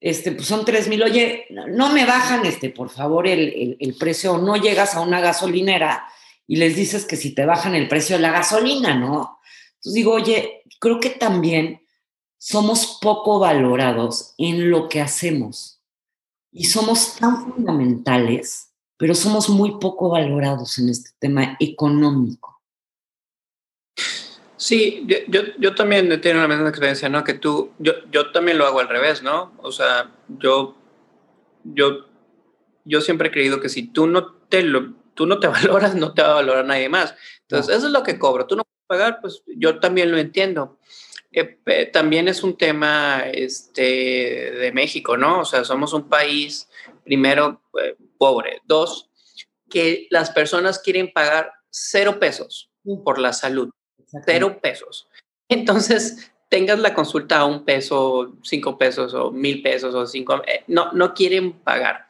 S1: este, pues son tres mil, oye, no me bajan, este, por favor, el, precio, no llegas a una gasolinera y les dices que si te bajan el precio de la gasolina, ¿no? Entonces digo, oye, creo que también somos poco valorados en lo que hacemos y somos tan fundamentales, pero somos muy poco valorados en este tema económico.
S2: Sí, yo, yo también tengo la misma experiencia, ¿no? Que tú, yo, yo también lo hago al revés, ¿no? O sea, yo, yo, yo siempre he creído que si tú no te lo, tú no te (laughs) valoras, no te va a valorar nadie más. Entonces, eso es lo que cobro. Tú no puedes pagar, pues yo también lo entiendo. Eh, también es un tema este, de México, ¿no? O sea, somos un país, primero, eh, pobre. Dos, que las personas quieren pagar cero pesos por la salud cero pesos. (laughs) Entonces, tengas la consulta a un peso, cinco pesos o mil pesos o cinco, eh, no, no quieren pagar.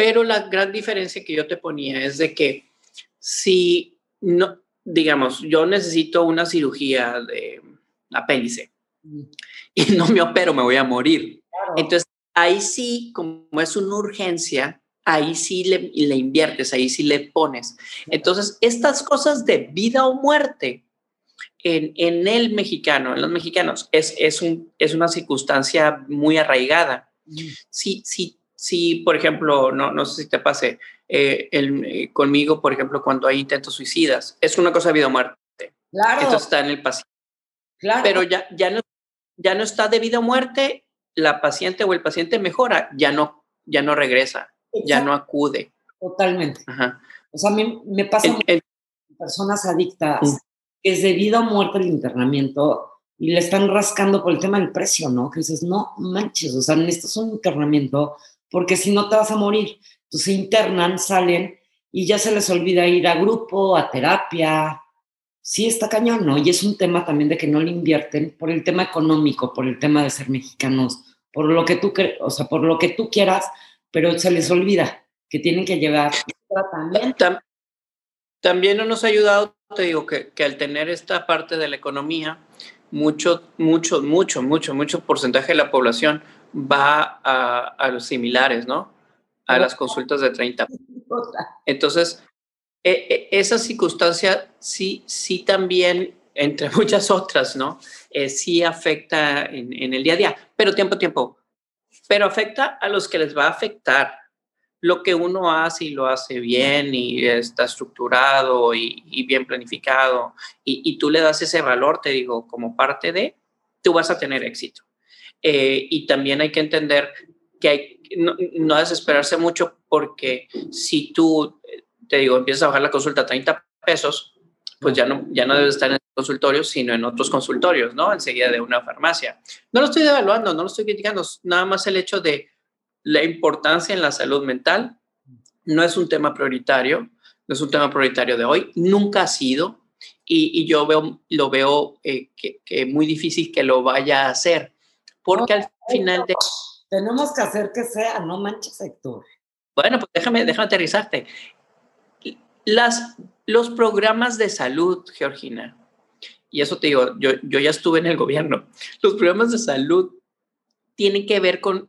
S2: Pero la gran diferencia que yo te ponía es de que si no, digamos, yo necesito una cirugía de apéndice y no me opero, me voy a morir. Entonces, ahí sí, como es una urgencia, ahí sí le, le inviertes, ahí sí le pones. Entonces, estas cosas de vida o muerte, en, el mexicano, en los mexicanos, es, es, un, es una circunstancia muy arraigada. Si, si, si por ejemplo, no, no sé si te pase, eh, el, eh, conmigo, por ejemplo, cuando hay intentos suicidas, es una cosa de vida o muerte. Claro. Esto está en el paciente. Claro. Pero ya, ya, no, ya no está de vida o muerte, la paciente o el paciente mejora, ya no, ya no regresa, ya no acude.
S1: Totalmente. O sea, a mí me pasa el, personas adictas mm es debido a muerte el internamiento y le están rascando por el tema del precio, ¿no? Que dices, no manches, o sea, necesitas un internamiento porque si no te vas a morir. Entonces se internan, salen y ya se les olvida ir a grupo, a terapia. Sí, está cañón, ¿no? Y es un tema también de que no le invierten por el tema económico, por el tema de ser mexicanos, por lo que tú, o sea, por lo que tú quieras, pero se les olvida que tienen que llevar
S2: tratamiento. También no nos ha ayudado te digo que, que, al tener esta parte de la economía, mucho, mucho, mucho, mucho, mucho porcentaje de la población va a, a los similares, ¿no? A las consultas de 30. Entonces, e, e, esa circunstancia sí, sí también, entre (laughs) muchas otras, ¿no? Eh, sí afecta en, en el día a día, pero tiempo, tiempo. Pero afecta a los que les va a afectar lo que uno hace y lo hace bien y está estructurado y, bien planificado y, tú le das ese valor, te digo, como parte de, tú vas a tener éxito. Eh, y también hay que entender que hay, no, no desesperarse mucho porque si tú, te digo, empiezas a bajar la consulta a 30 pesos, pues ya no, ya no debes estar en el consultorio, sino en otros consultorios, ¿no? Enseguida de una farmacia. No lo estoy devaluando, no lo estoy criticando, nada más el hecho de la importancia en la salud mental no es un tema prioritario, no es un tema prioritario de hoy, nunca ha sido, y, yo veo, lo veo eh, que, que, muy difícil que lo vaya a hacer, porque al final de...
S1: Tenemos que hacer que sea, no manches, sector.
S2: Bueno, pues déjame, déjame aterrizarte. Las, los programas de salud, Georgina, y eso te digo, yo, yo ya estuve en el gobierno, los programas de salud tienen que ver con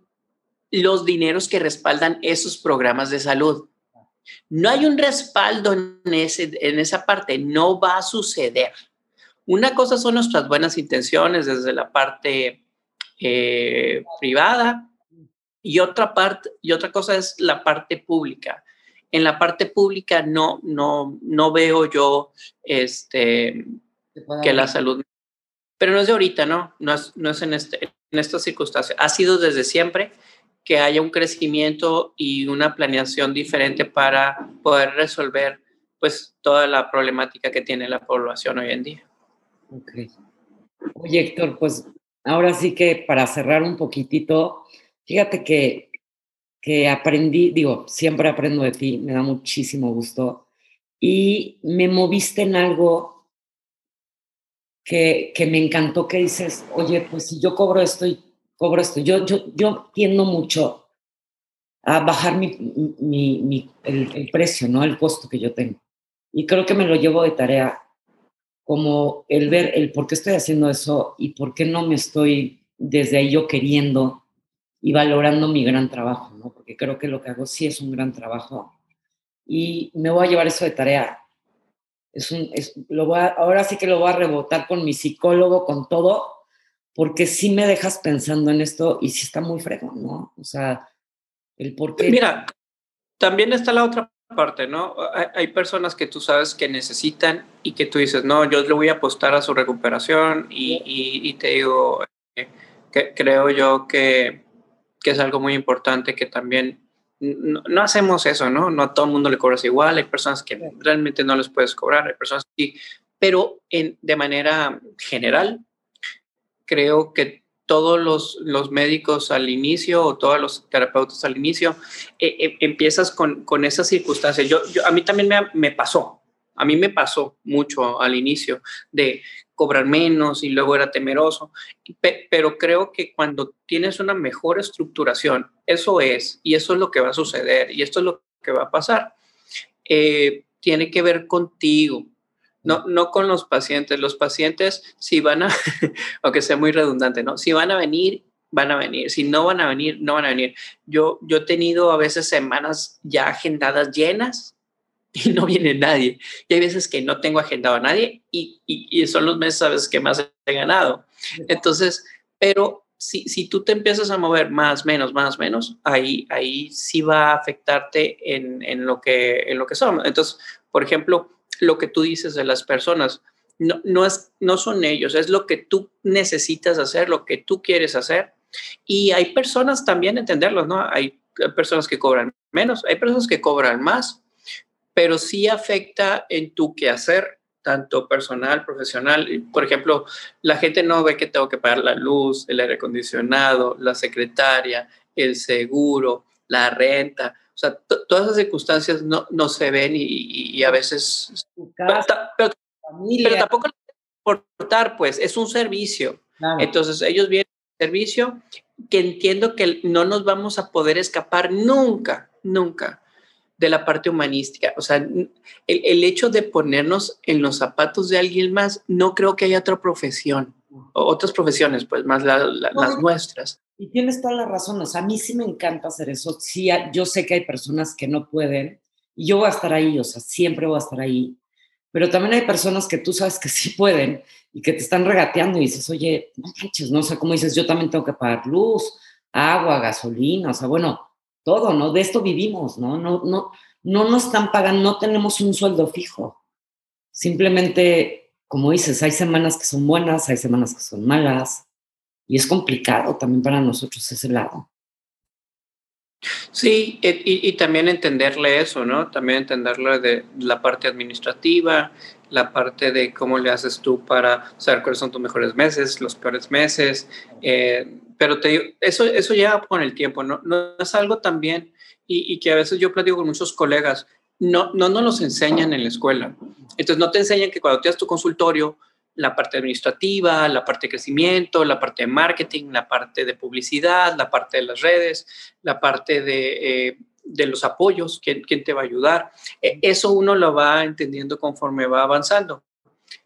S2: los dineros que respaldan esos programas de salud. No hay un respaldo en, ese, en esa parte, no va a suceder. Una cosa son nuestras buenas intenciones desde la parte eh, privada y otra parte y otra cosa es la parte pública. En la parte pública no no no veo yo este que la salud pero no es de ahorita, ¿no? No es, no es en, este, en esta circunstancia. Ha sido desde siempre que haya un crecimiento y una planeación diferente para poder resolver pues toda la problemática que tiene la población hoy en día.
S1: Ok. Oye, Héctor, pues ahora sí que para cerrar un poquitito, fíjate que, que aprendí, digo, siempre aprendo de ti, me da muchísimo gusto, y me moviste en algo que, que me encantó que dices, oye, pues si yo cobro esto y cobro esto. Yo, yo, yo tiendo mucho a bajar mi, mi, el, el, precio, ¿no? El costo que yo tengo. Y creo que me lo llevo de tarea, como el ver el por qué estoy haciendo eso y por qué no me estoy desde ahí yo queriendo y valorando mi gran trabajo, ¿no? Porque creo que lo que hago sí es un gran trabajo. Y me voy a llevar eso de tarea. Es un, es, lo voy a, ahora sí que lo voy a rebotar con mi psicólogo, con todo, porque sí me dejas pensando en esto y sí está muy fregón, ¿no? O sea, el por qué.
S2: Mira, también está la otra parte, ¿no? Hay, personas que tú sabes que necesitan y que tú dices, no, yo le voy a apostar a su recuperación y, y, te digo, eh, que creo yo que, que, es algo muy importante que también no, no, hacemos eso, ¿no? No a todo el mundo le cobras igual, hay personas que realmente no les puedes cobrar, hay personas que pero en, de manera general, creo que todos los, los, médicos al inicio o todos los terapeutas al inicio, eh, eh, empiezas con, con esas circunstancias. Yo, yo, a mí también me, me, pasó, a mí me pasó mucho al inicio de cobrar menos y luego era temeroso, pero creo que cuando tienes una mejor estructuración, eso es, y eso es lo que va a suceder, y esto es lo que va a pasar, eh, tiene que ver contigo, no, no con los pacientes. Los pacientes, si van a, (laughs) aunque sea muy redundante, ¿no? Si van a venir, van a venir. Si no van a venir, no van a venir. Yo, yo he tenido a veces semanas ya agendadas llenas (laughs) y no viene nadie. Y hay veces que no tengo agendado a nadie y, y, son los meses a veces que más he ganado. Entonces, pero si, si tú te empiezas a mover más, menos, más, menos, ahí, ahí sí va a afectarte en, en, lo, que, en lo que son. Entonces, por ejemplo, lo que tú dices de las personas. No, no, es, no son ellos, es lo que tú necesitas hacer, lo que tú quieres hacer. Y hay personas también, entenderlos, ¿no? Hay personas que cobran menos, hay personas que cobran más, pero sí afecta en tu quehacer, tanto personal, profesional. Por ejemplo, la gente no ve que tengo que pagar la luz, el aire acondicionado, la secretaria, el seguro, la renta. O sea, todas esas circunstancias no, no se ven y, y a veces... Casa, pero, pero, tampoco importar, pues, es un servicio. Entonces, ellos vienen servicio que entiendo que no nos vamos a poder escapar nunca, nunca de la parte humanística. O sea, el, el, hecho de ponernos en los zapatos de alguien más, no creo que haya otra profesión, otras profesiones, pues más la, las nuestras.
S1: Y tienes toda la razón, o sea, a mí sí me encanta hacer eso. Sí, yo sé que hay personas que no pueden y yo voy a estar ahí, o sea, siempre voy a estar ahí. Pero también hay personas que tú sabes que sí pueden y que te están regateando y dices, oye, no manches, no sé cómo dices, yo también tengo que pagar luz, agua, gasolina, o sea, bueno, todo, ¿no? De esto vivimos, ¿no? No, no, no nos están pagando, no tenemos un sueldo fijo. Simplemente, como dices, hay semanas que son buenas, hay semanas que son malas y es complicado también para nosotros ese lado.
S2: Sí, y, y, también entenderle eso, ¿no? También entenderle de la parte administrativa, la parte de cómo le haces tú para saber cuáles son tus mejores meses, los peores meses. Eh, pero te digo, eso, eso llega con el tiempo, ¿no? No es algo también, y, y que a veces yo platico con muchos colegas, no, no nos los enseñan en la escuela. Entonces no te enseñan que cuando tienes tu consultorio, la parte administrativa, la parte de crecimiento, la parte de marketing, la parte de publicidad, la parte de las redes, la parte de, eh, de los apoyos, ¿quién, quién, te va a ayudar. E, eso uno lo va entendiendo conforme va avanzando.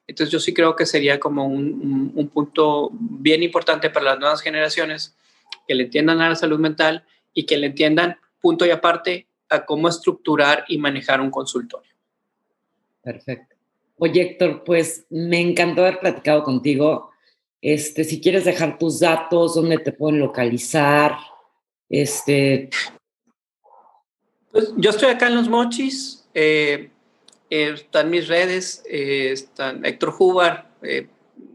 S2: Entonces yo sí creo que sería como un, un, punto bien importante para las nuevas generaciones que le entiendan a la salud mental y que le entiendan punto y aparte a cómo estructurar y manejar un consultorio.
S1: Perfecto. Oye, Héctor, pues me encantó haber platicado contigo. Este, si quieres dejar tus datos, dónde te pueden localizar. Este.
S2: Pues yo estoy acá en Los Mochis. Eh, eh, están mis redes. Eh, están Héctor Jubar.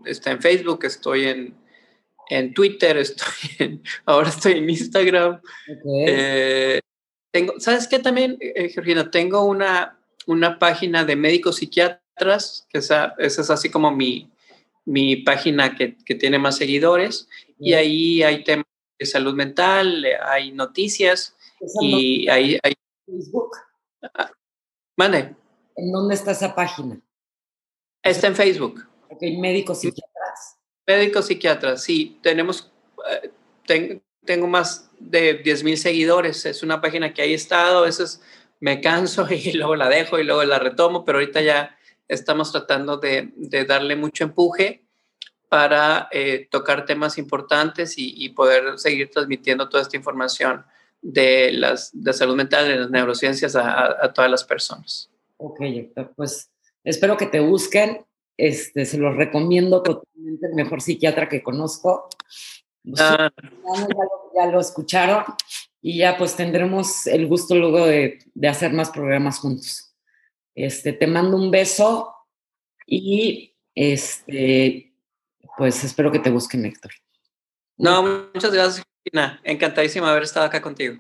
S2: está en Facebook. Estoy en, en Twitter. (laughs) Estoy en, ahora estoy en Instagram. Tengo, ¿Sabes qué también, Georgina? Tengo una, una página de médico psiquiatra que esa, esa es así como mi, mi página que, que, tiene más seguidores. Y ahí hay temas de salud mental, hay noticias y ahí hay... Facebook. Ah, mande.
S1: ¿En dónde está esa página?
S2: Está en Facebook.
S1: Ok, médicos psiquiatras.
S2: Médicos psiquiatras, sí. Tenemos, eh, tengo más de 10 mil seguidores. Es una página que ahí he estado, a veces me canso (laughs) y luego la dejo y luego la retomo, pero ahorita ya estamos tratando de, darle mucho empuje para eh, tocar temas importantes y, poder seguir transmitiendo toda esta información de, las, de salud mental, de las neurociencias a, todas las personas.
S1: Ok, pues espero que te busquen. Este, se los recomiendo totalmente, el mejor psiquiatra que conozco. Ah. Ya, lo, escucharon y ya pues tendremos el gusto luego de, de hacer más programas juntos. Este, te mando un beso y este, pues espero que te busquen, Héctor.
S2: No, muchas gracias, Cristina. Encantadísima haber estado acá contigo.